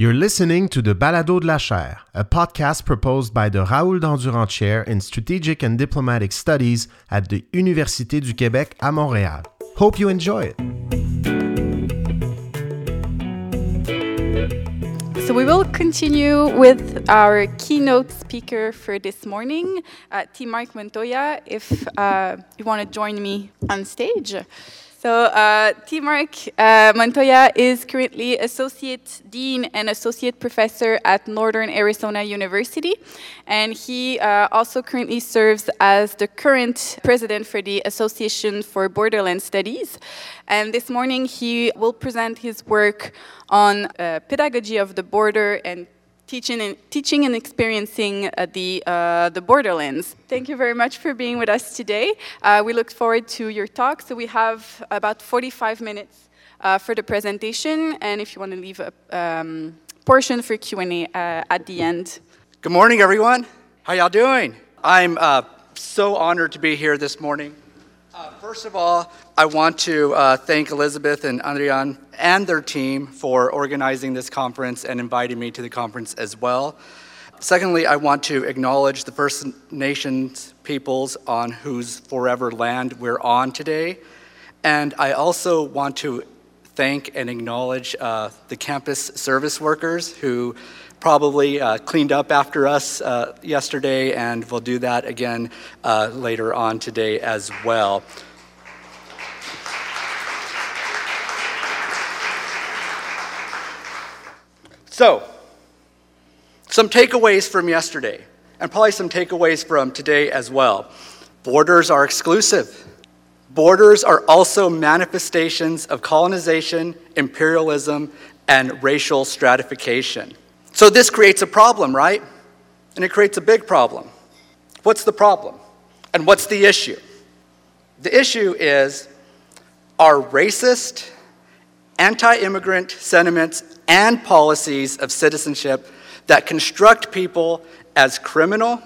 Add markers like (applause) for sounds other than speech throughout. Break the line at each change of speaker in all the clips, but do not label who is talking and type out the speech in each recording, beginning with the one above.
You're listening to the Balado de la Chaire, a podcast proposed by the Raoul Dandurand Chair in Strategic and Diplomatic Studies at the Université du Québec à Montréal. Hope you enjoy it.
So we will continue with our keynote speaker for this morning, uh, T. Mark Montoya, if uh, you want to join me on stage. So, uh. Mark uh, Montoya is currently Associate Dean and Associate Professor at Northern Arizona University, and he uh, also currently serves as the current president for the Association for Borderland Studies. And this morning, he will present his work on uh, pedagogy of the border and teaching and, teaching and experiencing uh, the, uh, the borderlands. Thank you very much for being with us today. Uh, we look forward to your talk. So we have about 45 minutes uh, for the presentation, and if you want to leave a um, portion for Q&A uh, at the end.
Good morning, everyone. How y'all doing? I'm uh, so honored to be here this morning. Uh, first of all, I want to uh, thank Elizabeth and Adrian and their team for organizing this conference and inviting me to the conference as well. Secondly, I want to acknowledge the First Nations peoples on whose forever land we're on today. And I also want to thank and acknowledge uh, the campus service workers who probably uh, cleaned up after us uh, yesterday and we'll do that again uh, later on today as well. So, some takeaways from yesterday, and probably some takeaways from today as well. Borders are exclusive. Borders are also manifestations of colonization, imperialism, and racial stratification. So this creates a problem, right? And it creates a big problem. What's the problem? And what's the issue? The issue is are racist, anti immigrant sentiments and policies of citizenship that construct people as criminal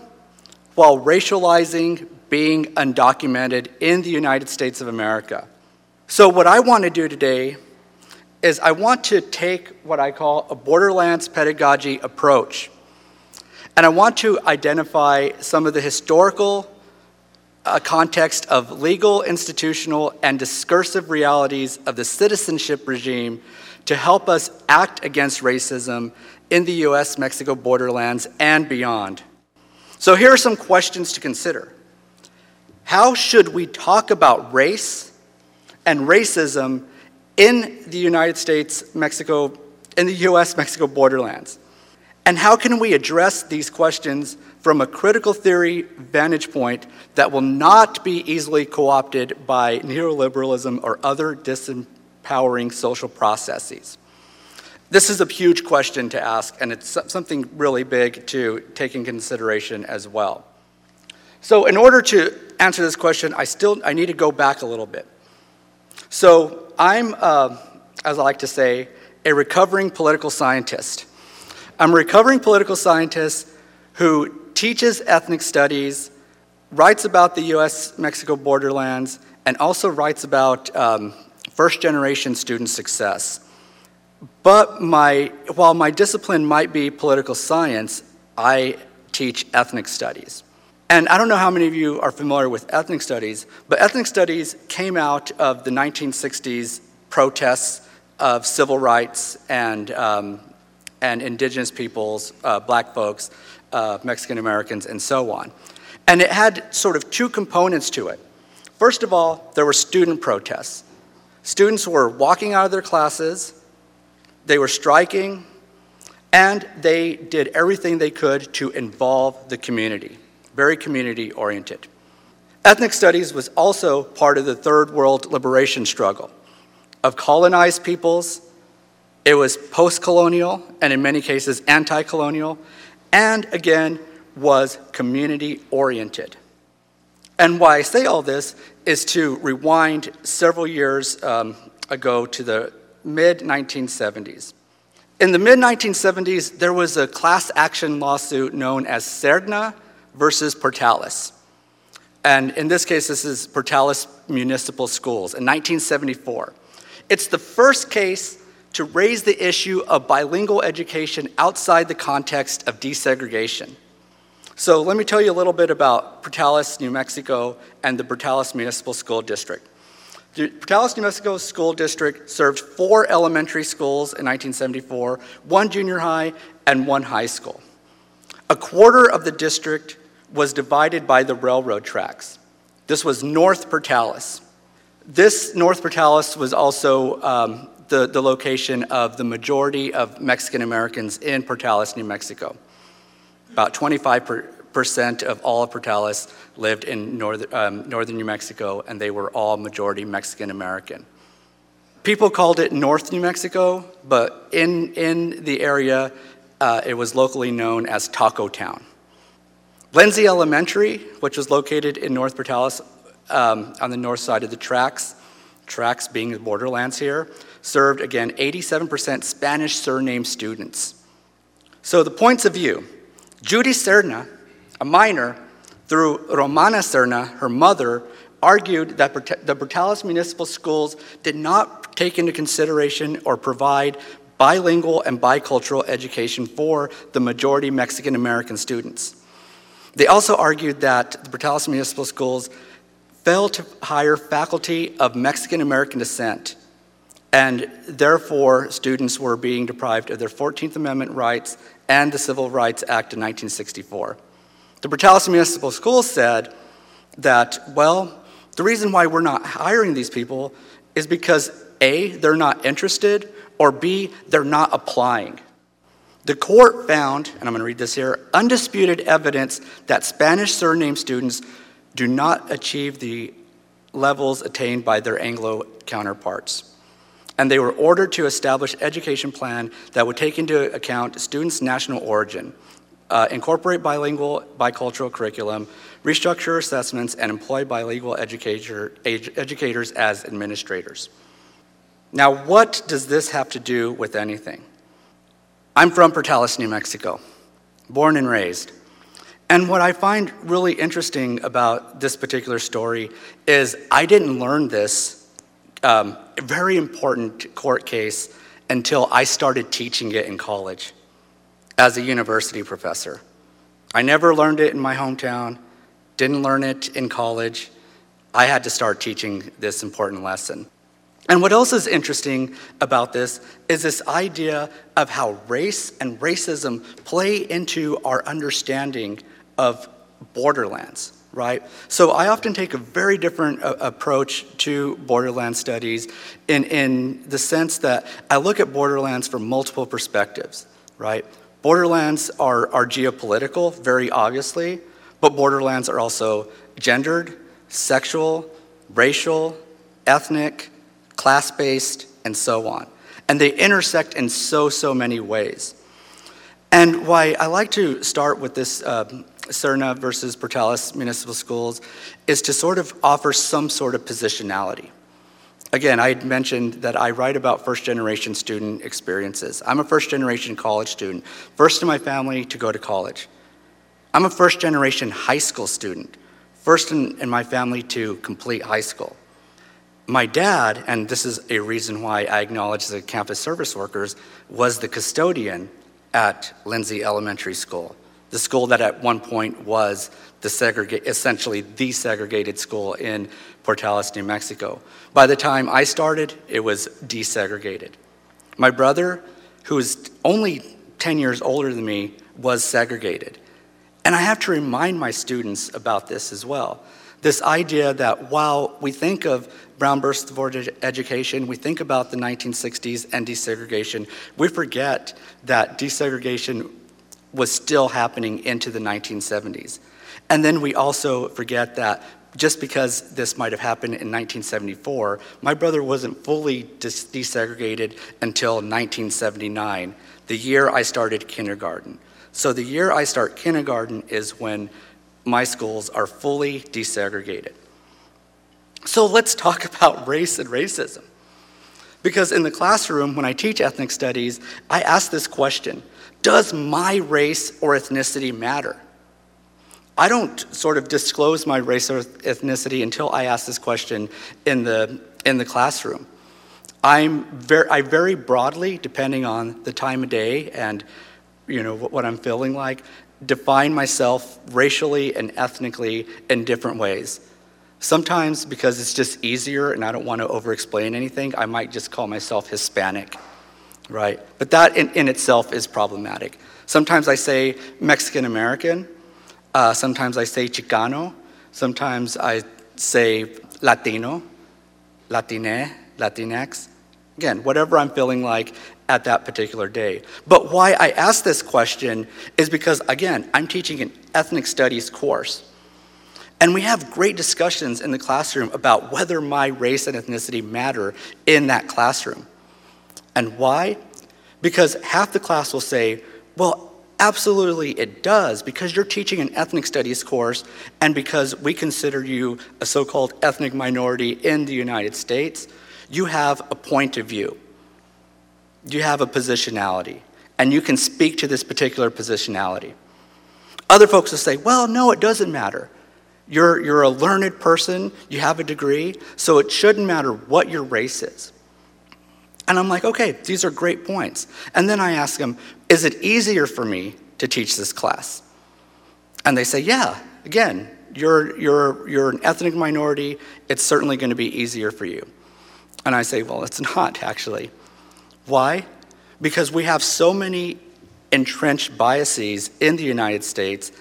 while racializing being undocumented in the United States of America. So, what I want to do today is I want to take what I call a borderlands pedagogy approach. And I want to identify some of the historical uh, context of legal, institutional, and discursive realities of the citizenship regime to help us act against racism in the US Mexico borderlands and beyond. So, here are some questions to consider. How should we talk about race and racism in the United States, Mexico, in the US Mexico borderlands? And how can we address these questions from a critical theory vantage point that will not be easily co opted by neoliberalism or other disempowering social processes? This is a huge question to ask, and it's something really big to take in consideration as well. So, in order to answer this question, I still I need to go back a little bit. So, I'm, uh, as I like to say, a recovering political scientist. I'm a recovering political scientist who teaches ethnic studies, writes about the US Mexico borderlands, and also writes about um, first generation student success. But my, while my discipline might be political science, I teach ethnic studies. And I don't know how many of you are familiar with ethnic studies, but ethnic studies came out of the 1960s protests of civil rights and, um, and indigenous peoples, uh, black folks, uh, Mexican Americans, and so on. And it had sort of two components to it. First of all, there were student protests. Students were walking out of their classes, they were striking, and they did everything they could to involve the community, very community oriented. Ethnic studies was also part of the Third World liberation struggle of colonized peoples. It was post colonial and, in many cases, anti colonial, and again, was community oriented. And why I say all this is to rewind several years um, ago to the mid 1970s. In the mid 1970s, there was a class action lawsuit known as Serna versus Portales. And in this case, this is Portales Municipal Schools in 1974. It's the first case to raise the issue of bilingual education outside the context of desegregation. So let me tell you a little bit about Portales, New Mexico, and the Portales Municipal School District. The Portales, New Mexico School District served four elementary schools in 1974, one junior high, and one high school. A quarter of the district was divided by the railroad tracks. This was North Portales. This North Portales was also um, the, the location of the majority of Mexican Americans in Portales, New Mexico. About 25% of all of Portales lived in north, um, northern New Mexico, and they were all majority Mexican American. People called it North New Mexico, but in, in the area, uh, it was locally known as Taco Town. Lindsay Elementary, which was located in North Portales um, on the north side of the tracks, tracks being the borderlands here, served again 87% Spanish surname students. So the points of view Judy Serna, a minor, through Romana Serna, her mother, argued that the Portales Municipal Schools did not take into consideration or provide bilingual and bicultural education for the majority Mexican American students. They also argued that the Portales Municipal Schools failed to hire faculty of Mexican American descent, and therefore students were being deprived of their 14th Amendment rights and the Civil Rights Act of 1964. The Portales Municipal Schools said that, well, the reason why we're not hiring these people is because A, they're not interested, or B, they're not applying. The court found, and I'm going to read this here, undisputed evidence that Spanish surname students do not achieve the levels attained by their Anglo counterparts. And they were ordered to establish education plan that would take into account students' national origin, uh, incorporate bilingual, bicultural curriculum, restructure assessments, and employ bilingual educator, educators as administrators. Now, what does this have to do with anything? I'm from Portales, New Mexico, born and raised. And what I find really interesting about this particular story is I didn't learn this um, very important court case until I started teaching it in college as a university professor. I never learned it in my hometown, didn't learn it in college. I had to start teaching this important lesson. And what else is interesting about this is this idea of how race and racism play into our understanding of borderlands, right? So I often take a very different uh, approach to borderland studies in, in the sense that I look at borderlands from multiple perspectives, right? Borderlands are, are geopolitical, very obviously, but borderlands are also gendered, sexual, racial, ethnic, class based, and so on. And they intersect in so, so many ways. And why I like to start with this um, Serna versus Portales Municipal Schools is to sort of offer some sort of positionality. Again, I mentioned that I write about first generation student experiences. I'm a first generation college student, first in my family to go to college. I'm a first generation high school student, first in, in my family to complete high school my dad, and this is a reason why I acknowledge the campus service workers, was the custodian at Lindsay Elementary School, the school that at one point was the segrega- essentially the segregated school in Portales, New Mexico. By the time I started, it was desegregated. My brother, who is only 10 years older than me, was segregated. And I have to remind my students about this as well. This idea that while we think of Brown versus Board education, we think about the 1960s and desegregation, we forget that desegregation was still happening into the 1970s. And then we also forget that just because this might have happened in 1974, my brother wasn't fully desegregated until 1979, the year I started kindergarten. So the year I start kindergarten is when my schools are fully desegregated. So let's talk (laughs) about race and racism. Because in the classroom, when I teach ethnic studies, I ask this question Does my race or ethnicity matter? I don't sort of disclose my race or ethnicity until I ask this question in the, in the classroom. I'm very, I very broadly, depending on the time of day and you know what, what I'm feeling like, define myself racially and ethnically in different ways. Sometimes because it's just easier and I don't want to over explain anything, I might just call myself Hispanic, right? But that in, in itself is problematic. Sometimes I say Mexican American, uh, sometimes I say Chicano, sometimes I say Latino, Latine, Latinx. Again, whatever I'm feeling like at that particular day. But why I ask this question is because, again, I'm teaching an ethnic studies course. And we have great discussions in the classroom about whether my race and ethnicity matter in that classroom. And why? Because half the class will say, well, absolutely it does, because you're teaching an ethnic studies course, and because we consider you a so called ethnic minority in the United States, you have a point of view. You have a positionality, and you can speak to this particular positionality. Other folks will say, well, no, it doesn't matter. You're, you're a learned person, you have a degree, so it shouldn't matter what your race is. And I'm like, okay, these are great points. And then I ask them, is it easier for me to teach this class? And they say, yeah, again, you're, you're, you're an ethnic minority, it's certainly going to be easier for you. And I say, well, it's (laughs) not actually. Why? Because we have so many entrenched biases in the United States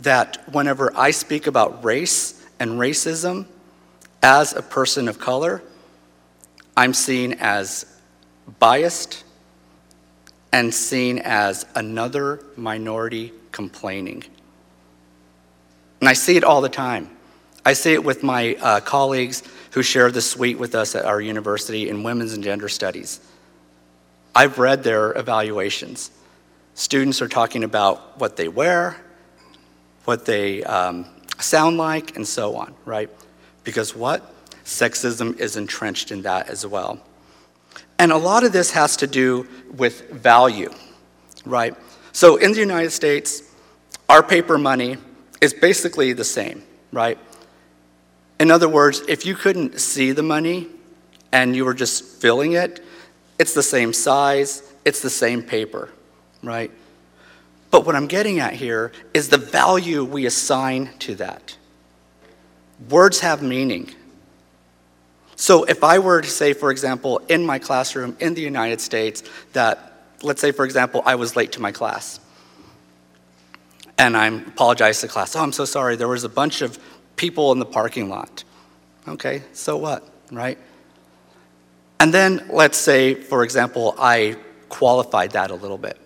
that whenever I speak about race and racism as a person of color, I'm seen as biased and seen as another minority complaining. And I see it all the time. I see it with my uh, colleagues who share the suite with us at our university in women's and gender studies. I've read their evaluations. Students are talking about what they wear, what they um, sound like, and so on, right? Because what? Sexism is entrenched in that as well. And a lot of this has to do with value, right? So in the United States, our paper money is basically the same, right? In other words, if you couldn't see the money and you were just filling it, it's the same size, it's the same paper, right? But what I'm getting at here is the value we assign to that. Words have meaning. So if I were to say, for example, in my classroom in the United States, that, let's say, for example, I was late to my class, and I apologize to class, oh, I'm so sorry, there was a bunch of people in the parking lot. Okay, so what, right? And then let's say, for example, I qualified that a little bit.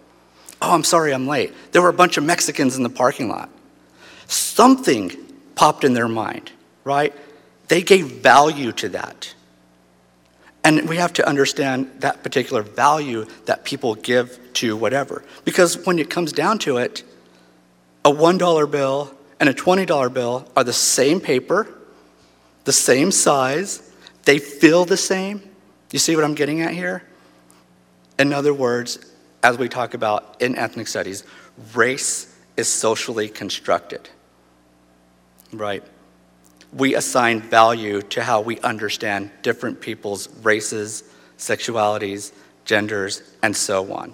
Oh, I'm sorry, I'm late. There were a bunch of Mexicans in the parking lot. Something popped in their mind, right? They gave value to that. And we have to understand that particular value that people give to whatever. Because when it comes down to it, a $1 bill and a $20 bill are the same paper, the same size, they feel the same. You see what I'm getting at here? In other words, as we talk about in ethnic studies, race is socially constructed, right? we assign value to how we understand different people's races, sexualities, genders, and so on.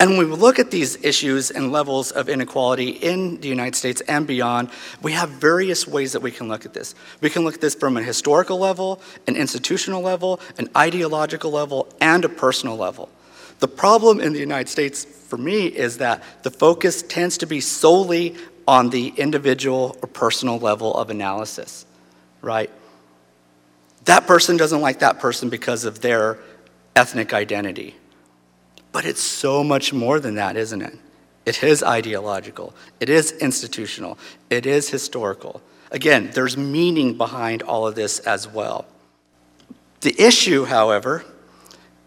And when we look at these issues and levels of inequality in the United States and beyond, we have various ways that we can look at this. We can look at this from a historical level, an institutional level, an ideological level, and a personal level. The problem in the United States for me is that the focus tends to be solely on the individual or personal level of analysis, right? That person doesn't like that person because of their ethnic identity. But it's so much more than that, isn't it? It is ideological, it is institutional, it is historical. Again, there's meaning behind all of this as well. The issue, however,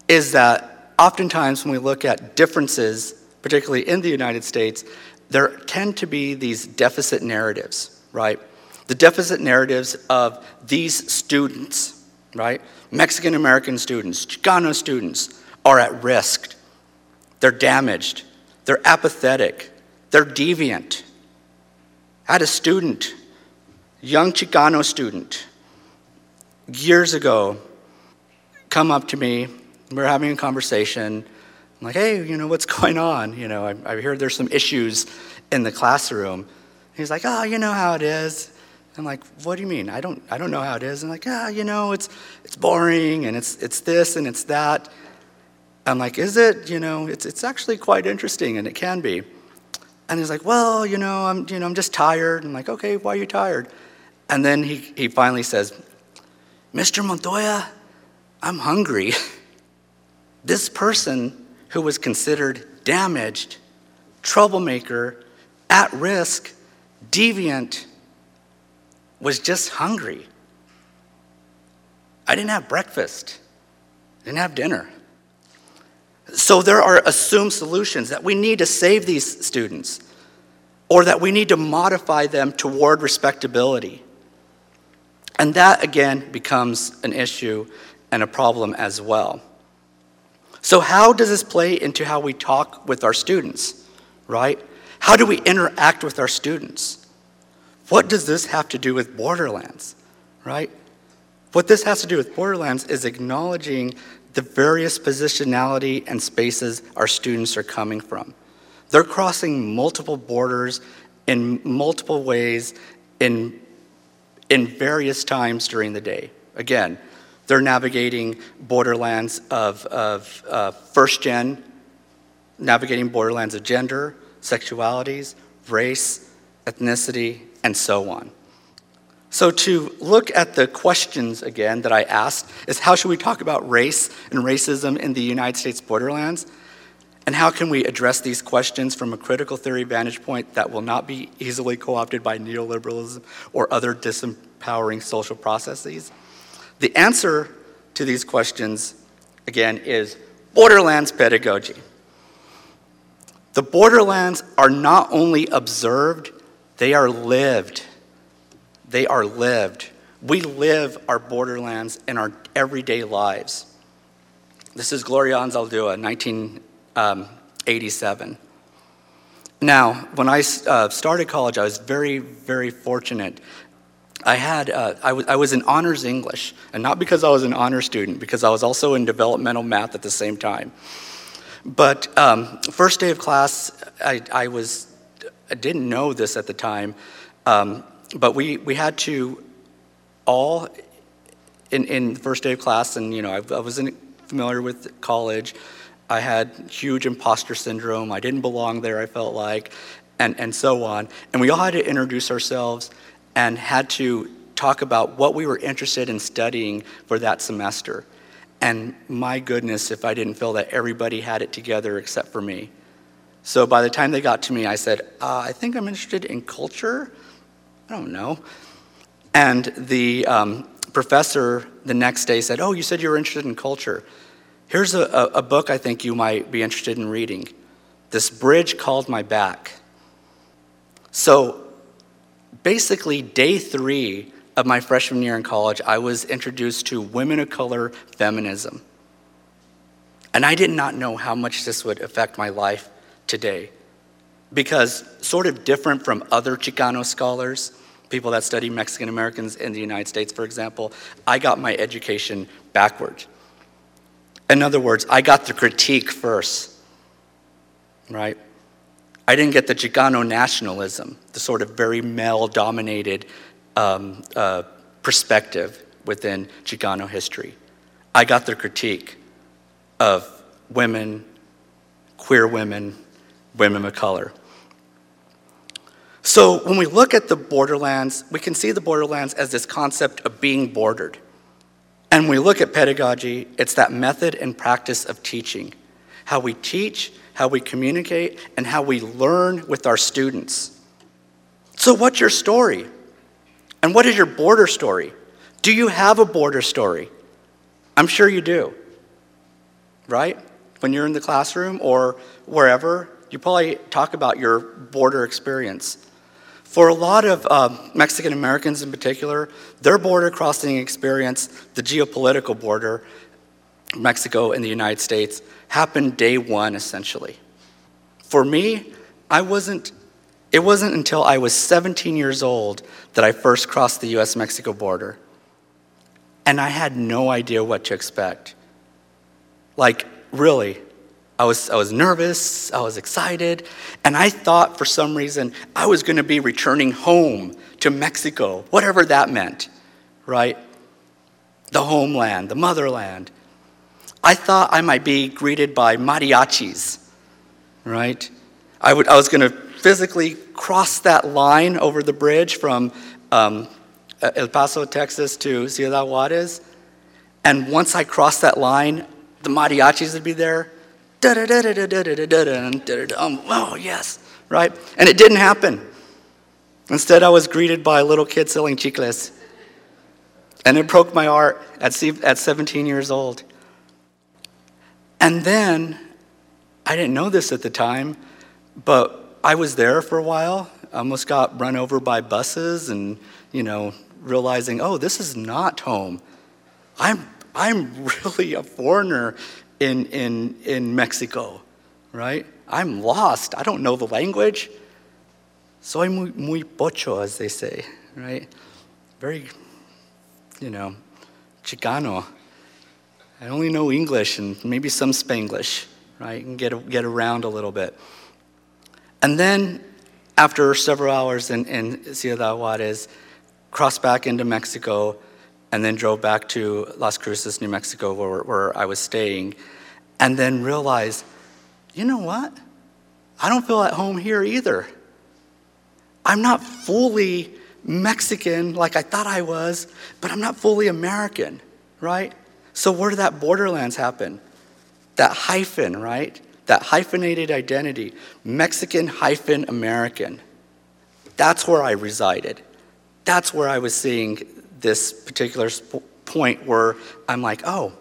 is that oftentimes when we look at differences, particularly in the United States, there tend to be these deficit narratives, right? The deficit narratives of these students, right? Mexican American students, Chicano students are at risk. They're damaged. They're apathetic. They're deviant. I had a student, young Chicano student, years ago, come up to me. We're having a conversation. I'm like, hey, you know, what's (laughs) going on? You know, I, I hear there's some issues in the classroom. He's like, oh, you know how it is. I'm like, what do you mean? I don't, I don't know how it is. I'm like, ah, you know, it's, it's boring and it's, it's this and it's that. I'm like, is it? You know, it's, it's actually quite interesting and it can be. And he's like, well, you know, I'm, you know, I'm just tired. I'm like, okay, why are you tired? And then he, he finally says, Mr. Montoya, I'm hungry. (laughs) this person who was considered damaged, troublemaker, at risk, deviant, was just hungry. I didn't have breakfast, I didn't have dinner. So there are assumed solutions that we need to save these students or that we need to modify them toward respectability. And that again becomes an issue and a problem as well. So, how does this play into how we talk with our students, right? How do we interact with our students? What does this have to do with Borderlands, right? What this has to do with Borderlands is acknowledging the various positionality and spaces our students are coming from. They're crossing multiple borders in multiple ways in, in various times during the day. Again, they're navigating borderlands of, of uh, first gen, navigating borderlands of gender, sexualities, race, ethnicity, and so on. So, to look at the questions again that I asked is how should we talk about race and racism in the United States borderlands? And how can we address these questions from a critical theory vantage point that will not be easily co opted by neoliberalism or other disempowering social processes? The answer to these questions, again, is borderlands pedagogy. The borderlands are not only observed, they are lived they are lived. We live our borderlands in our everyday lives. This is Gloria Anzaldúa, 1987. Now, when I uh, started college, I was very, very fortunate. I had uh, I, w- I was in honors English, and not because I was an honor student, because I was also in developmental math at the same time. But um, first day of class, I, I was I didn't know this at the time. Um, but we, we had to all, in, in the first day of class, and you know, I, I wasn't familiar with college. I had huge imposter syndrome. I didn't belong there, I felt like, and, and so on. And we all had to introduce ourselves and had to talk about what we were interested in studying for that semester. And my goodness, if I didn't feel that everybody had it together except for me. So by the time they got to me, I said, uh, I think I'm interested in culture. I don't know. And the um, professor the next day said, Oh, you said you were interested in culture. Here's a, a, a book I think you might be interested in reading This Bridge Called My Back. So basically, day three of my freshman year in college, I was introduced to women of color feminism. And I did not know how much this would affect my life today. Because, sort of different from other Chicano scholars, people that study Mexican Americans in the United States, for example, I got my education backward. In other words, I got the critique first, right? I didn't get the Chicano nationalism, the sort of very male dominated um, uh, perspective within Chicano history. I got the critique of women, queer women, women of color. So when we look at the borderlands, we can see the borderlands as this concept of being bordered. And when we look at pedagogy, it's that method and practice of teaching how we teach, how we communicate, and how we learn with our students. So, what's your story? And what is your border story? Do you have a border story? I'm sure you do, right? When you're in the classroom or wherever, you probably talk about your border experience. For a lot of uh, Mexican Americans in particular, their border crossing experience, the geopolitical border, Mexico and the United States, happened day one essentially. For me, I wasn't, it wasn't until I was 17 years old that I first crossed the US Mexico border. And I had no idea what to expect. Like, really. I was, I was nervous, I was excited, and I thought for some reason I was going to be returning home to Mexico, whatever that meant, right? The homeland, the motherland. I thought I might be greeted by mariachis, right? I, would, I was going to physically cross that line over the bridge from um, El Paso, Texas to Ciudad Juarez. And once I crossed that line, the mariachis would be there. Oh, yes, right? And it didn't happen. Instead, I was greeted by a little kid selling chicles. And it broke my heart at, at 17 years old. And then, I didn't know this at the time, but I was there for a while. I almost got run over by buses and, you know, realizing, oh, this is not home. I'm, I'm (laughs) really a foreigner in, in, in Mexico, right? I'm lost. I don't know the language. Soy muy, muy pocho, as they say, right? Very, you know, Chicano. I only know English and maybe some Spanglish, right? And get, get around a little bit. And then, after several hours in, in Ciudad Juarez, crossed back into Mexico, and then drove back to Las Cruces, New Mexico, where, where I was staying, and then realized, you know what? I don't feel at home here either. I'm not fully Mexican like I thought I was, but I'm not fully American, right? So, where did that borderlands happen? That hyphen, right? That hyphenated identity, Mexican hyphen American. That's where I resided. That's where I was seeing this particular sp- point where I'm like, oh,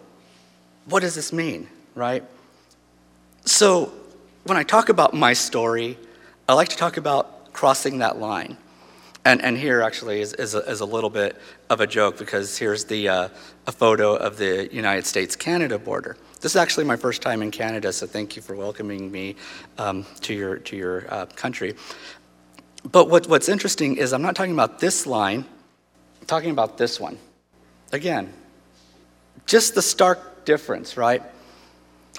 what does this mean, right? So, when I talk about my story, I like to talk about crossing that line. And, and here actually is, is, a, is a little bit of a joke because here's the, uh, a photo of the United States Canada border. This is actually my first time in Canada, so thank you for welcoming me um, to your, to your uh, country. But what, what's interesting is I'm not talking about this line, I'm talking about this one. Again, just the stark difference, right?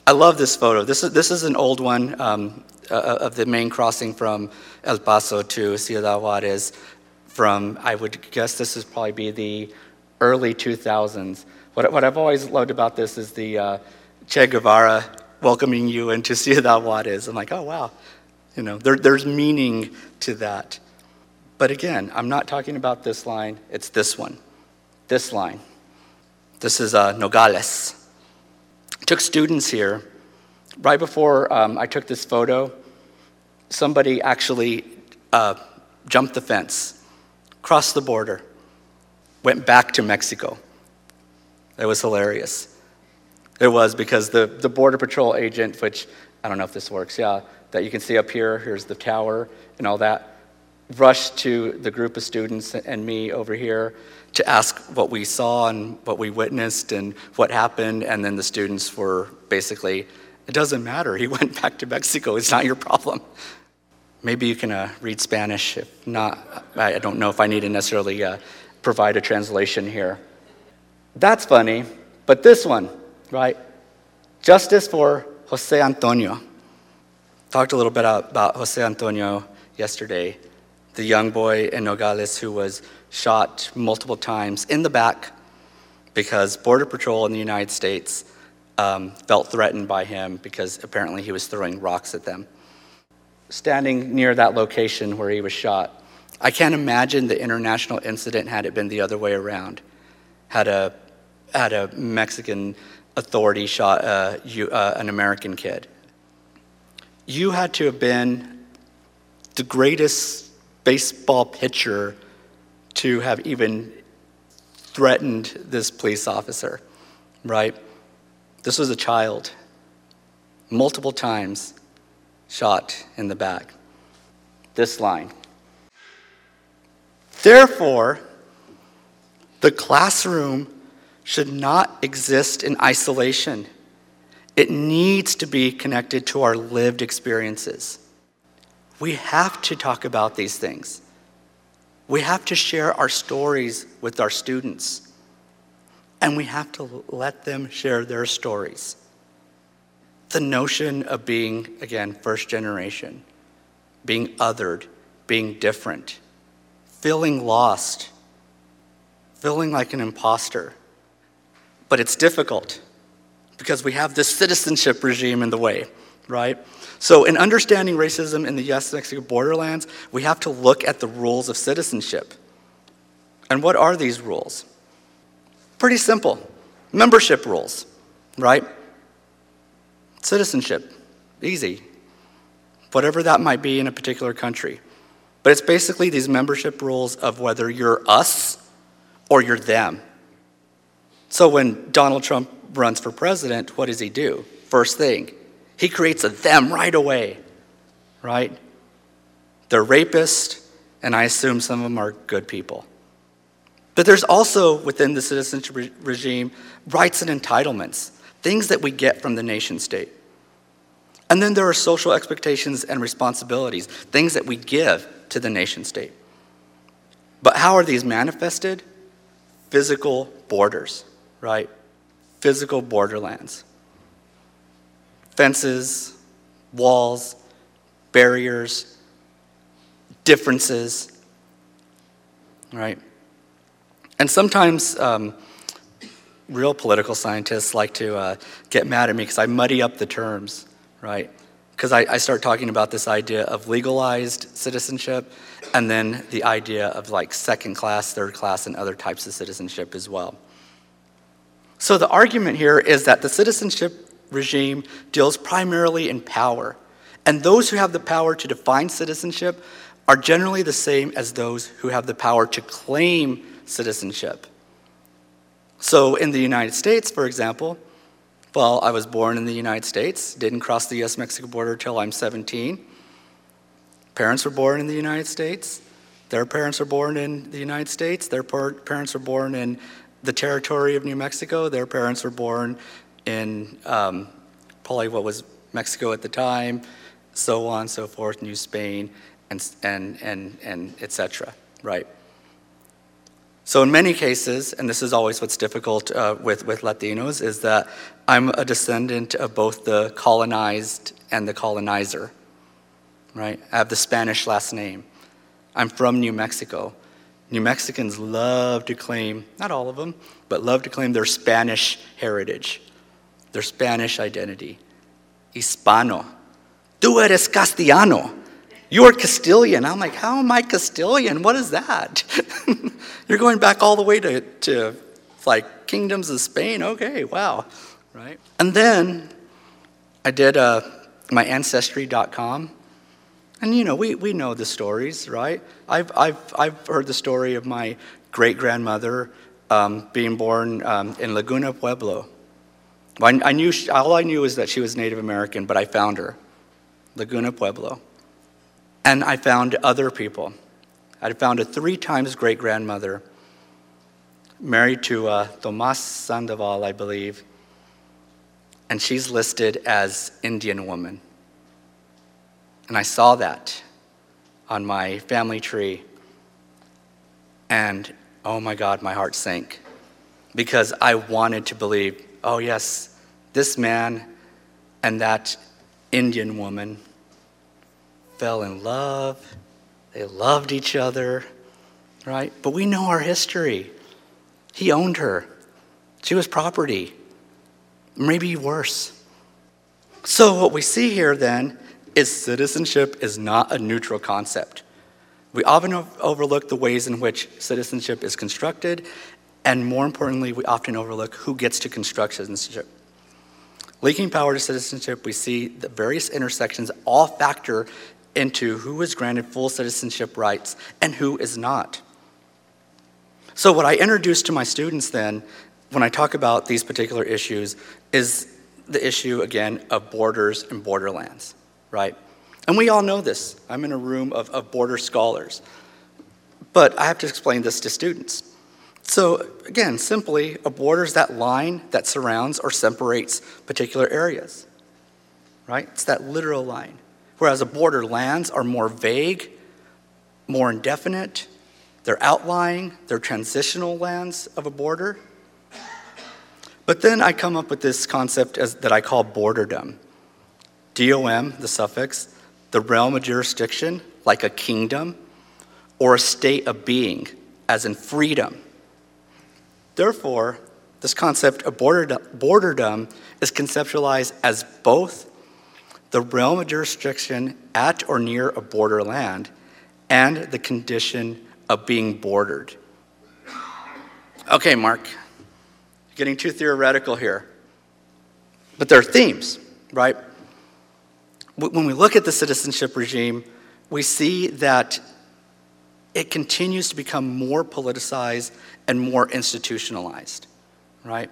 I love this photo. This is, this is an old one um, uh, of the main crossing from El Paso to Ciudad Juarez. From, I would guess this is probably be the early 2000s. What, what I've always loved about this is the uh, Che Guevara welcoming you into Ciudad Juarez. I'm like, oh, wow. You know, there, there's meaning to that. But again, I'm not talking about this line, it's this one. This line. This is uh, Nogales. Took students here. Right before um, I took this photo, somebody actually uh, jumped the fence, crossed the border, went back to Mexico. It was hilarious. It was because the, the Border Patrol agent, which I don't know if this works, yeah, that you can see up here, here's the tower and all that, rushed to the group of students and me over here to ask what we saw and what we witnessed and what happened. And then the students were basically, it doesn't matter. He (laughs) went back to Mexico. It's not your problem. Maybe you can uh, read Spanish. If not, I don't know if I need to necessarily uh, provide a translation here. That's funny, but this one, right? Justice for Jose Antonio. Talked a little bit about Jose Antonio yesterday, the young boy in Nogales who was shot multiple times in the back because Border Patrol in the United States um, felt threatened by him because apparently he was throwing rocks at them standing near that location where he was shot. I can't imagine the international incident had it been the other way around. Had a, had a Mexican authority shot uh, you, uh, an American kid. You had to have been the greatest baseball pitcher to have even threatened this police officer, right? This was a child, multiple times shot in the back. This line. Therefore, the classroom should not exist in isolation. It needs to be connected to our lived experiences. We have to talk about these things. We have to share our stories with our students. And we have to let them share their stories. The notion of being, again, first generation, being othered, being different, feeling lost, feeling like an imposter. But it's difficult because we have this citizenship regime in the way, right? So, in understanding racism in the US Mexico borderlands, we have to look at the rules of citizenship. And what are these rules? Pretty simple membership rules, right? Citizenship, easy. Whatever that might be in a particular country. But it's basically these membership rules of whether you're us or you're them. So when Donald Trump runs for president, what does he do? First thing, he creates a them right away, right? They're rapists, and I assume some of them are good people. But there's also within the citizenship re- regime rights and entitlements, things that we get from the nation state. And then there are social expectations and responsibilities, things that we give to the nation state. But how are these manifested? Physical borders, right? Physical borderlands. Fences, walls, barriers, differences, right? And sometimes um, real political scientists like to uh, get mad at me because I muddy up the terms, right? Because I, I, start talking about this idea of legalized citizenship and then the idea of like second class, third class, and other types of citizenship as well. So the argument here is that the citizenship regime deals primarily in power. And those who have the power to define citizenship are generally the same as those who have the power to claim citizenship. So, in the United States, for example, well, I was born in the United States, didn't cross the US Mexico border till I'm 17. Parents were born in the United States. Their parents were born in the United States. Their parents were born in the territory of New Mexico. Their parents were born in um, probably what was Mexico at the time, so on and so forth, New Spain, and, and, and, and et cetera, right? So, in many cases, and this is always what's difficult uh, with, with Latinos, is that I'm a descendant of both the colonized and the colonizer, right? I have the Spanish last name. I'm from New Mexico. New Mexicans love to claim, not all of them, but love to claim their Spanish heritage, their Spanish identity. Hispano. Tú eres castellano. You're Castilian. I'm like, how am I Castilian? What is that? (laughs) You're going back all the way to, to like kingdoms of Spain. Okay, wow, right? And then I did uh, my ancestry.com. And you know, we, we know the stories, right? I've, I've, I've heard the story of my great grandmother um, being born um, in Laguna Pueblo. I, I knew she, all I knew was that she was Native American, but I found her, Laguna Pueblo. And I found other people. I found a three times great grandmother, married to uh, Tomas Sandoval, I believe, and she's listed as Indian woman. And I saw that on my family tree. And oh my God, my heart sank because I wanted to believe, oh, yes, this man and that Indian woman fell in love, they loved each other, right? But we know our history. He owned her, she was property, maybe worse. So, what we see here then is citizenship is not a neutral concept. We often overlook the ways in which citizenship is constructed, and more importantly, we often overlook who gets to construct citizenship. Linking power to citizenship, we see the various intersections all factor into who is granted full citizenship rights and who is not. So, what I introduce to my students then, when I talk about these particular issues, is the issue again of borders and borderlands, right? And we all know this. I'm in a room of, of border scholars. But I have to explain this to students. So, again, simply, a border is that line that surrounds or separates particular areas, right? It's that literal line whereas the border lands are more vague, more indefinite. They're outlying, they're transitional lands of a border. But then I come up with this concept as, that I call borderdom. DOM, the suffix, the realm of jurisdiction, like a kingdom, or a state of being, as in freedom. Therefore, this concept of borderdom is conceptualized as both the realm of jurisdiction at or near a borderland and the condition of being bordered. Okay, Mark, getting too theoretical here. But there are themes, right? When we look at the citizenship regime, we see that it continues to become more politicized and more institutionalized, right?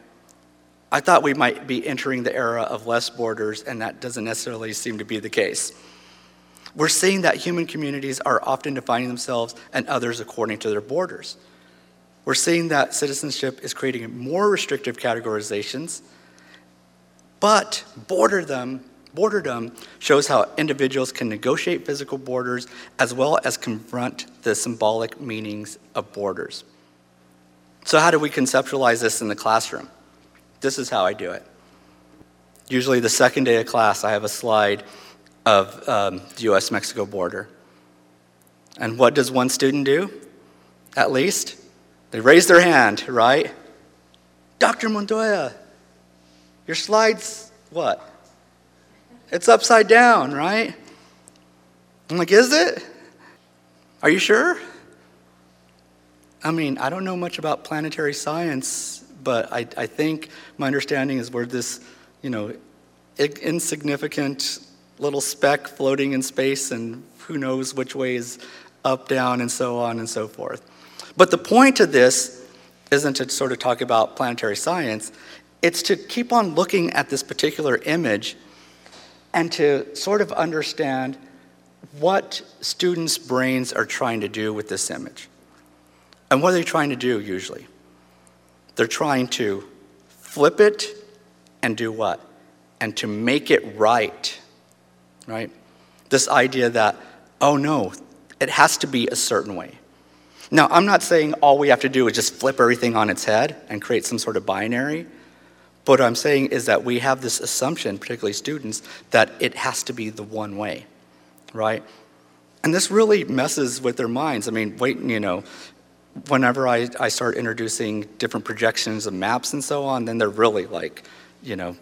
I thought we might be entering the era of less borders, and that doesn't necessarily seem to be the case. We're seeing that human communities are often defining themselves and others according to their borders. We're seeing that citizenship is creating more restrictive categorizations, but borderdom, borderdom shows how individuals can negotiate physical borders as well as confront the symbolic meanings of borders. So, how do we conceptualize this in the classroom? This is how I do it. Usually, the second day of class, I have a slide of um, the US Mexico border. And what does one student do? At least, they raise their hand, right? Dr. Montoya, your slide's what? It's upside down, right? I'm like, is it? Are you sure? I mean, I don't know much about planetary science, but I, I think my understanding is where this, you know, insignificant little speck floating in space, and who knows which way is up, down, and so on and so forth. But the point of this isn't to sort of talk about planetary science, it's to keep on looking at this particular image and to sort of understand what students' brains are trying to do with this image. And what are they trying to do usually? They're trying to flip it and do what? And to make it right. Right? This idea that, oh no, it has to be a certain way. Now, I'm not saying all we have to do is just flip everything on its head and create some sort of binary. But what I'm saying is that we have this assumption, particularly students, that it has to be the one way, right? And this really messes with their minds. I mean, wait, you know, whenever I, I start introducing different projections of maps and so on, then they're really like, you know,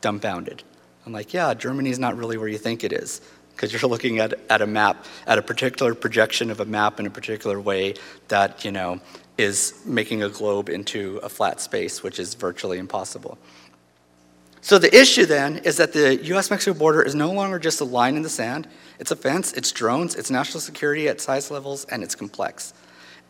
dumbfounded. I'm like, yeah, Germany's not really where you think it is because you're (laughs) looking at, at a map, at a particular projection of a map in a particular way that, you know, is making a globe into a flat space, which is virtually impossible. So the issue then is that the US Mexico border is no longer just a line in the sand. It's a fence, it's drones, it's national security at size levels, and it's complex.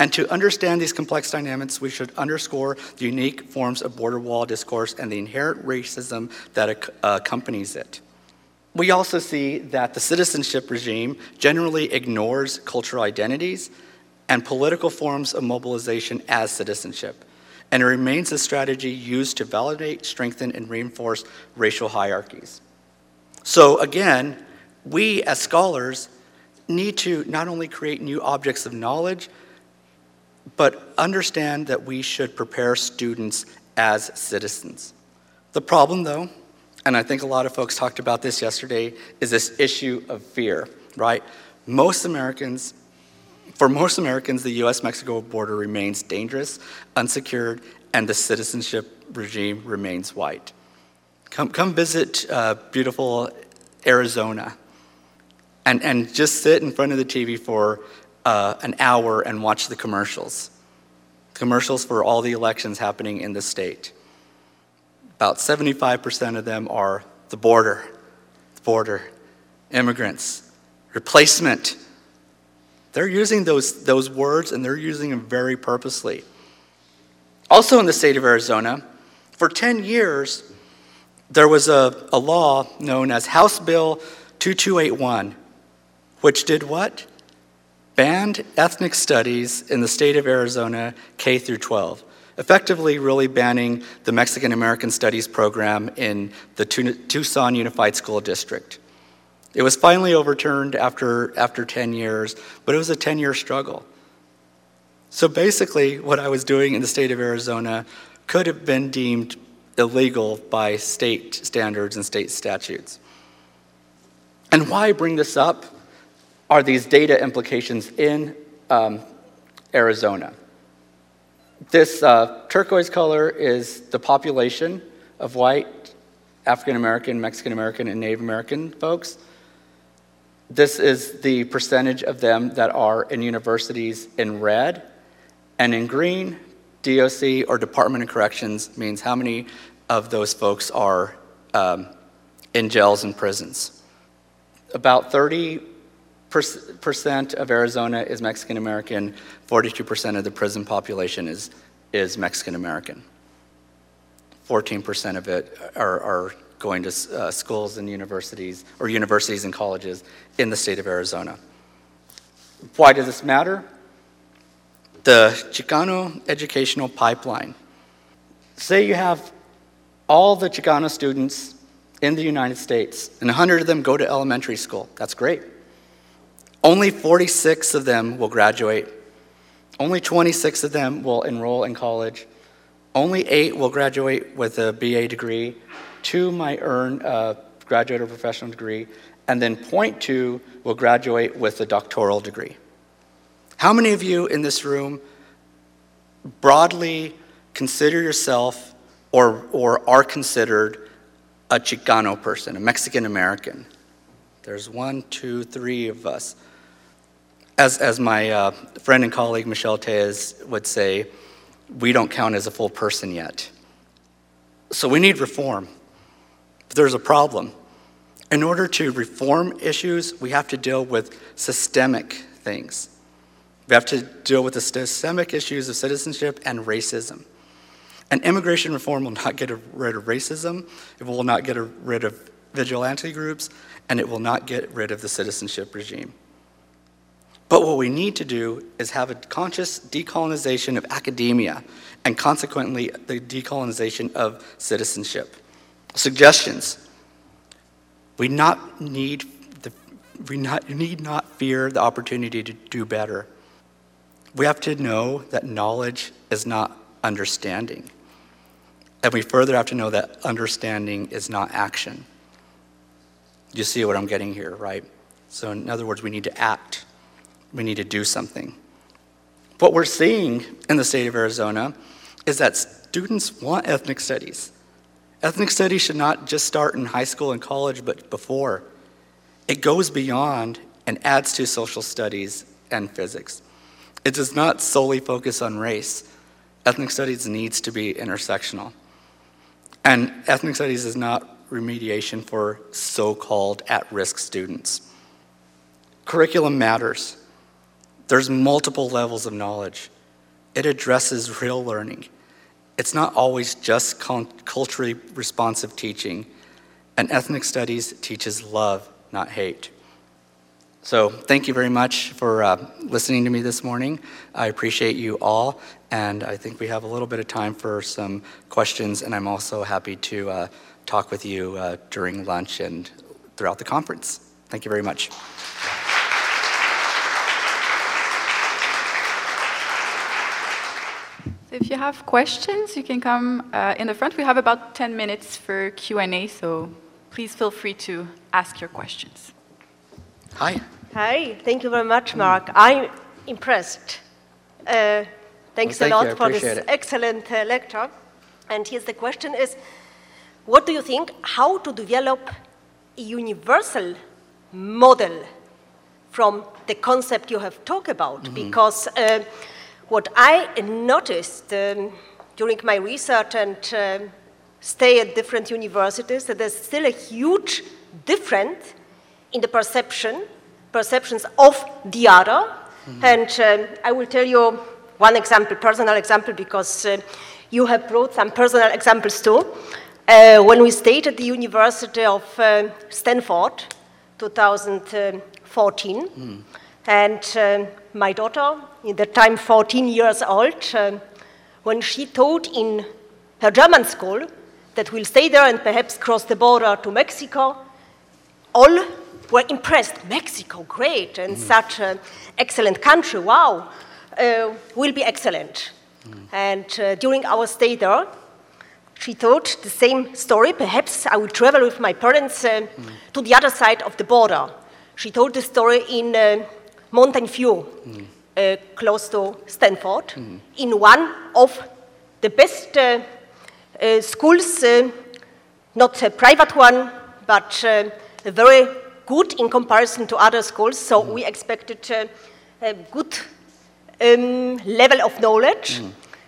And to understand these complex dynamics, we should underscore the unique forms of border wall discourse and the inherent racism that uh, accompanies it. We also see that the citizenship regime generally ignores cultural identities and political forms of mobilization as citizenship, and it remains a strategy used to validate, strengthen, and reinforce racial hierarchies. So, again, we as scholars need to not only create new objects of knowledge, but understand that we should prepare students as citizens. The problem, though, and I think a lot of folks talked about this yesterday, is this issue of fear, right? Most Americans, for most Americans, the US Mexico border remains dangerous, unsecured, and the citizenship regime remains white. Come, come visit uh, beautiful Arizona and, and just sit in front of the TV for uh, an hour and watch the commercials. Commercials for all the elections happening in the state. About 75% of them are the border, the border, immigrants, replacement. They're using those, those words and they're using them very purposely. Also, in the state of Arizona, for 10 years, there was a, a law known as House Bill 2281, which did what? Banned ethnic studies in the state of Arizona K through 12 effectively really banning the Mexican American Studies program in the Tucson Unified School District. It was finally overturned after, after 10 years, but it was a 10 year struggle. So basically, what I was doing in the state of Arizona could have been deemed illegal by state standards and state statutes. And why bring this up are these data implications in um, Arizona. This uh, turquoise color is the population of white, African American, Mexican American, and Native American folks. This is the percentage of them that are in universities in red. And in green, DOC or Department of Corrections means how many of those folks are um, in jails and prisons. About 30 percent of Arizona is Mexican American, 42% of the prison population is, is Mexican American. 14% of it are, are going to uh, schools and universities, or universities and colleges in the state of Arizona. Why does this matter? The Chicano educational pipeline. Say you have all the Chicano students in the United States, and 100 of them go to elementary school. That's great. Only 46 of them will graduate. Only 26 of them will enroll in college. Only eight will graduate with a BA degree. Two might earn a graduate or professional degree. And then 0.2 will graduate with a doctoral degree. How many of you in this room broadly consider yourself or, or are considered a Chicano person, a Mexican American? There's one, two, three of us. As, as my uh, friend and colleague Michelle Téllez would say, we don't count as a full person yet. So we need reform. But there's a problem. In order to reform issues, we have to deal with systemic things. We have to deal with the systemic issues of citizenship and racism. And immigration reform will not get rid of racism, it will not get rid of vigilante groups, and it will not get rid of the citizenship regime. But what we need to do is have a conscious decolonization of academia and consequently the decolonization of citizenship. Suggestions. We not need the, we not, need not fear the opportunity to do better. We have to know that knowledge is not understanding. And we further have to know that understanding is not action. You see what I'm getting here, right? So, in other words, we need to act, we need to do something. What we're seeing in the state of Arizona is that students want ethnic studies. Ethnic studies should not just start in high school and college, but before. It goes beyond and adds to social studies and physics. It does not solely focus on race. Ethnic studies needs to be intersectional. And ethnic studies is not remediation for so called at risk students. Curriculum matters. There's multiple levels of knowledge. It addresses real learning. It's not always just culturally responsive teaching. And ethnic studies teaches love, not hate. So, thank you very much for uh, listening to me this morning. I appreciate you all, and I think we have a little bit of time for some questions, and I'm also happy to uh, talk with you uh, during lunch and throughout the conference. Thank you very much.
If you have questions, you can come uh, in the front. We have about 10 minutes for Q&A, so please feel free to ask your questions.
Hi.
Hi, thank you very much, Mark. I'm impressed. Uh, thanks
well, thank
a lot
you.
for this
it.
excellent uh, lecture. And here's the question is, what do you think, how to develop a universal model from the concept you have talked about? Mm -hmm. Because uh, what I noticed um, during my research and uh, stay at different universities, that there's still a huge difference in the perception, perceptions of the other. Mm -hmm. And uh, I will tell you one example, personal example, because uh, you have brought some personal examples too. Uh, when we stayed at the University of uh, Stanford, 2014, mm. and uh, my daughter, in that time 14 years old, uh, when she taught in her German school that we'll stay there and perhaps cross the border to Mexico, all were impressed. Mexico, great, and mm. such an excellent country, wow, uh, will be excellent. Mm. And uh, during our stay there, she thought the same story. Perhaps I will travel with my parents uh, mm. to the other side of the border. She told the story in uh, Mountain View, mm. Uh, close to Stanford, mm. in one of the best uh, uh, schools, not a private one, but very good in comparison to other schools. So we expected a good um, level of knowledge.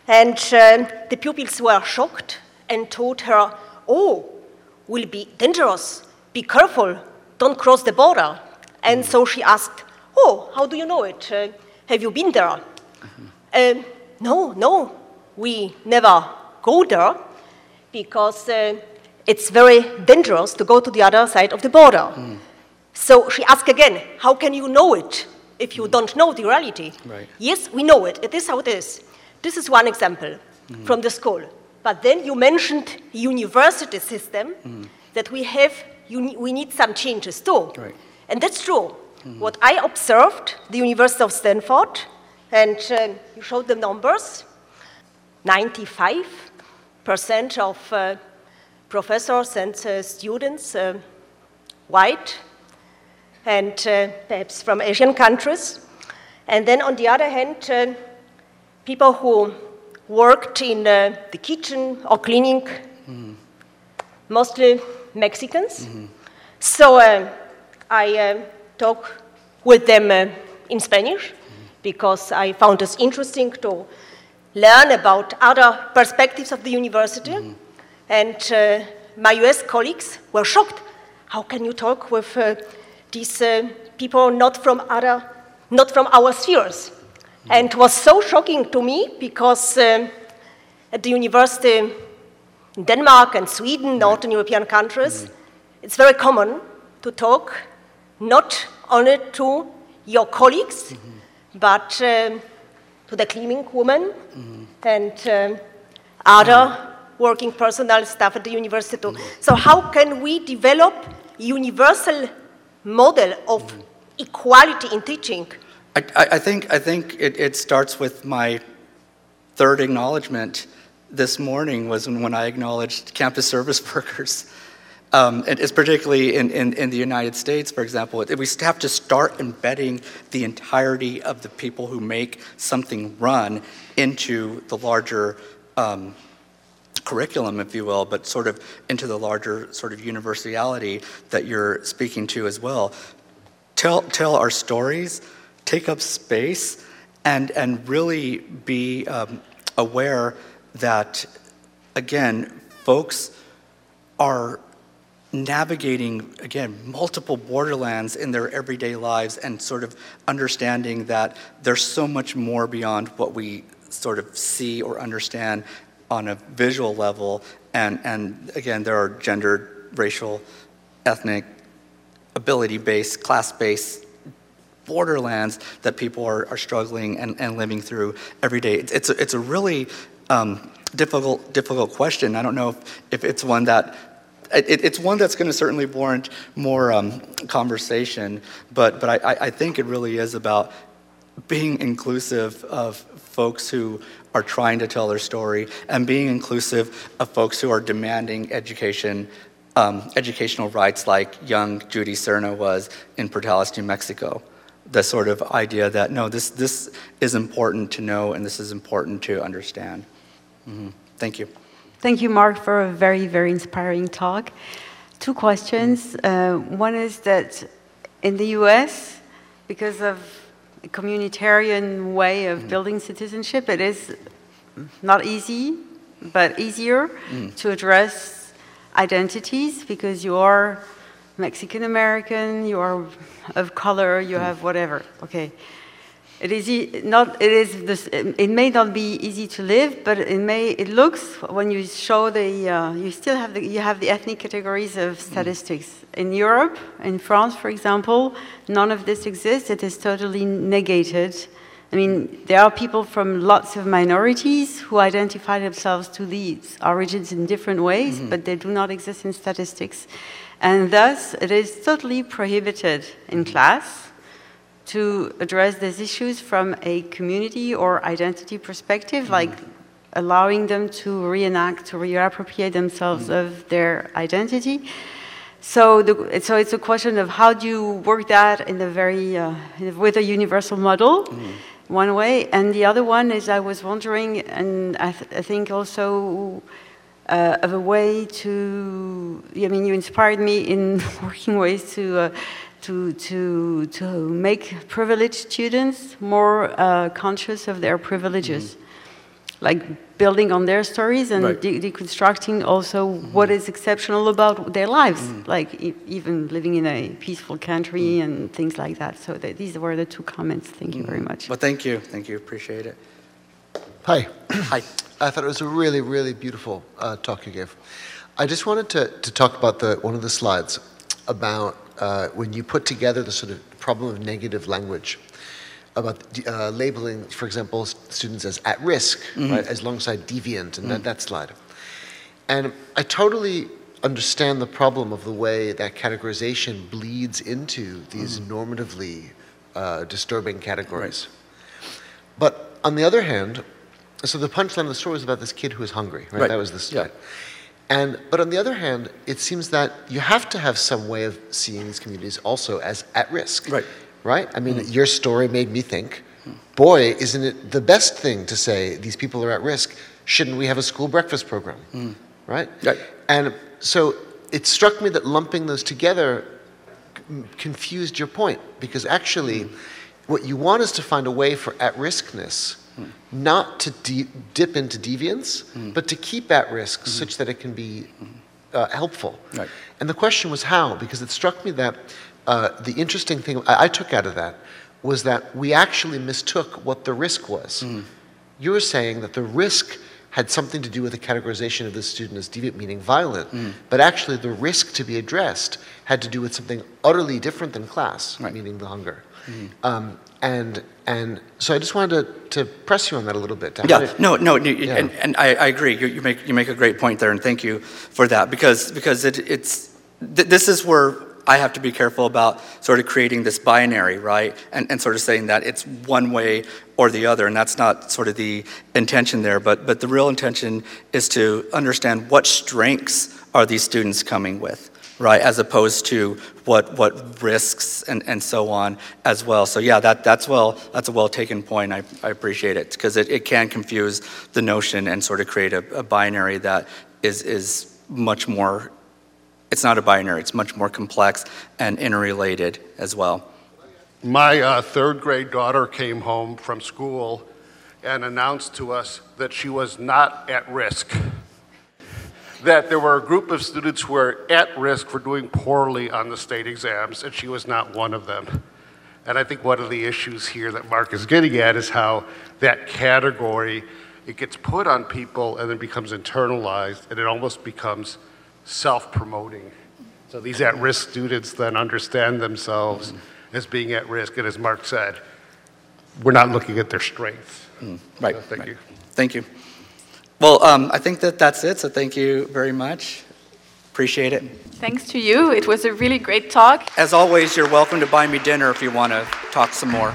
And the pupils were shocked and told her, oh, will be dangerous, be careful, don't cross the border. And so she asked, oh, how do you know it? Have you been there? Mm-hmm. Uh, no, no, we never go there because uh, it's very dangerous to go to the other side of the border. Mm. So she asked again, how can you know it if you mm. don't know the reality? Right. Yes, we know it. It is how it is. This is one example mm. from the school. But then you mentioned university system mm. that we have, we need some changes too. Right. And that's true. Mm. What I observed, the University of Stanford, and uh, you showed the numbers, 95% of uh, professors and uh, students uh, white and uh, perhaps from Asian countries. And then on the other hand, uh, people who worked in uh, the kitchen or cleaning, mm. mostly Mexicans. Mm-hmm. So uh, I talk with them uh, in Spanish mm-hmm. because I found it interesting to learn about other perspectives of the university. Mm-hmm. And uh, my US colleagues were shocked. How can you talk with uh, these people not from other, not from our spheres? And it was so shocking to me because um, at the university in Denmark and Sweden, Northern European countries, mm-hmm. it's very common to talk not only to your colleagues, mm-hmm. but um, to the cleaning woman mm-hmm. and um, other working personnel staff at the university too. So how can we develop universal model of equality in teaching?
I, I, think, I think it, it, starts with my third acknowledgement this morning was when I acknowledged campus service (laughs) workers. Um, and it's particularly in, in, in, the United States, for example, we have to start embedding the entirety of the people who make something run into the larger um, curriculum, if you will, but sort of into the larger sort of universality that you're speaking to as well. Tell, tell our stories take up space and, and really be um, aware that, again, folks are navigating, again, multiple borderlands in their everyday lives and sort of understanding that there's so much more beyond what we sort of see or understand on a visual level. And, and again, there are gendered, racial, ethnic, ability based, class based borderlands that people are, are struggling and, and living through every day. It's, it's, a, it's a really um, difficult, difficult question. I don't know if, if it's one that it, it's one that's going to certainly warrant more um, conversation, but, but I, I think it really is about being inclusive of folks who are trying to tell their story and being inclusive of folks who are demanding education, um, educational rights like young Judy Serna was in Portales, New Mexico the sort of idea that no, this, this is important to know and this is important to understand. Mm-hmm. Thank you.
Thank you, Mark, for a very, very inspiring talk. Two questions. Uh, one is that in the US, because of a communitarian way of mm. building citizenship, it is not easy, but easier mm. to address identities because you are Mexican American, you are of color, you have whatever. Okay. It is e not. It is. This, it may not be easy to live, but it may. It looks when you show the. Uh, you still have the. You have the ethnic categories of statistics in Europe, in France, for example. None of this exists. It is totally negated. I mean, there are people from lots of minorities who identify themselves to these origins in different ways, mm -hmm. but they do not exist in statistics. And thus, it is totally prohibited in class to address these issues from a community or identity perspective, mm. like allowing them to reenact, to reappropriate themselves
Mm.
of their identity. So, the, so it's a question of how do you work that in a very uh, with a universal model,
Mm.
one way, and the other one is I was wondering, and I, th- I think also uh, of a way to. I mean, you inspired me in (laughs) working ways to. Uh, to, to, to make privileged students more uh, conscious of their privileges mm-hmm. like building on their stories and
Right.
de- deconstructing also mm-hmm. what is exceptional about their lives, mm-hmm. like e- even living in a peaceful country and things like that. So th- these were the two comments. Thank you very much.
Well, thank you. Thank you. Appreciate it.
Hi. (clears throat)
Hi.
I thought it was a really, really beautiful uh, talk you gave. I just wanted to, to talk about the, one of the slides about uh, when you put together the sort of problem of negative language, about uh, labeling, for example, students as at risk, right, as alongside deviant, and that, that slide. And I totally understand the problem of the way that categorization bleeds into these normatively uh, disturbing categories. But on the other hand, so the punchline of the story was about this kid who was hungry, right?
Right.
That was the
Yeah.
And but on the other hand, it seems that you have to have some way of seeing these communities also as at risk.
Right.
Right? I mean, mm. your story made me think, boy, isn't it the best thing to say these people are at risk? Shouldn't we have a school breakfast program? Mm. Right?
Right.
And so it struck me that lumping those together c- confused your point because actually mm. what you want is to find a way for at riskness not to de- dip into deviance but to keep at risk such that it can be uh, helpful.
Right.
and the question was how because it struck me that uh, the interesting thing I, I took out of that was that we actually mistook what the risk was. You were saying that the risk had something to do with the categorization of the student as deviant, meaning violent, but actually the risk to be addressed had to do with something utterly different than class,
Right.
meaning the hunger. Um, and and so I just wanted to, to press you on that a little bit. How
Yeah, no, no,
Yeah.
and, and I, I agree. You, you make you make a great point there, and thank you for that because because it, it's th- this is where I have to be careful about sort of creating this binary, right, and and sort of saying that it's one way or the other, and that's not sort of the intention there. But but the real intention is to understand what strengths are these students coming with, right, as opposed to what what risks and, and so on as well. So yeah, that that's well that's a well taken point. I, I appreciate it because it, it can confuse the notion and sort of create a, a binary that is is much more. It's not a binary. It's much more complex and interrelated as well.
My uh, third grade daughter came home from school and announced to us that she was not at risk. That there were a group of students who were at risk for doing poorly on the state exams, and she was not one of them. And I think one of the issues here that Mark is getting at is how that category it gets put on people and then becomes internalized, and it almost becomes self-promoting. So these at-risk students then understand themselves mm-hmm. as being at risk, and as Mark said, we're not looking at their strengths. Mm-hmm.
Right.
So thank
right.
you.
Thank you. Well, um, I think that that's it. So thank you very much. Appreciate it.
Thanks to you. It was a really great talk.
As always, you're welcome to buy me dinner if you want to talk some more.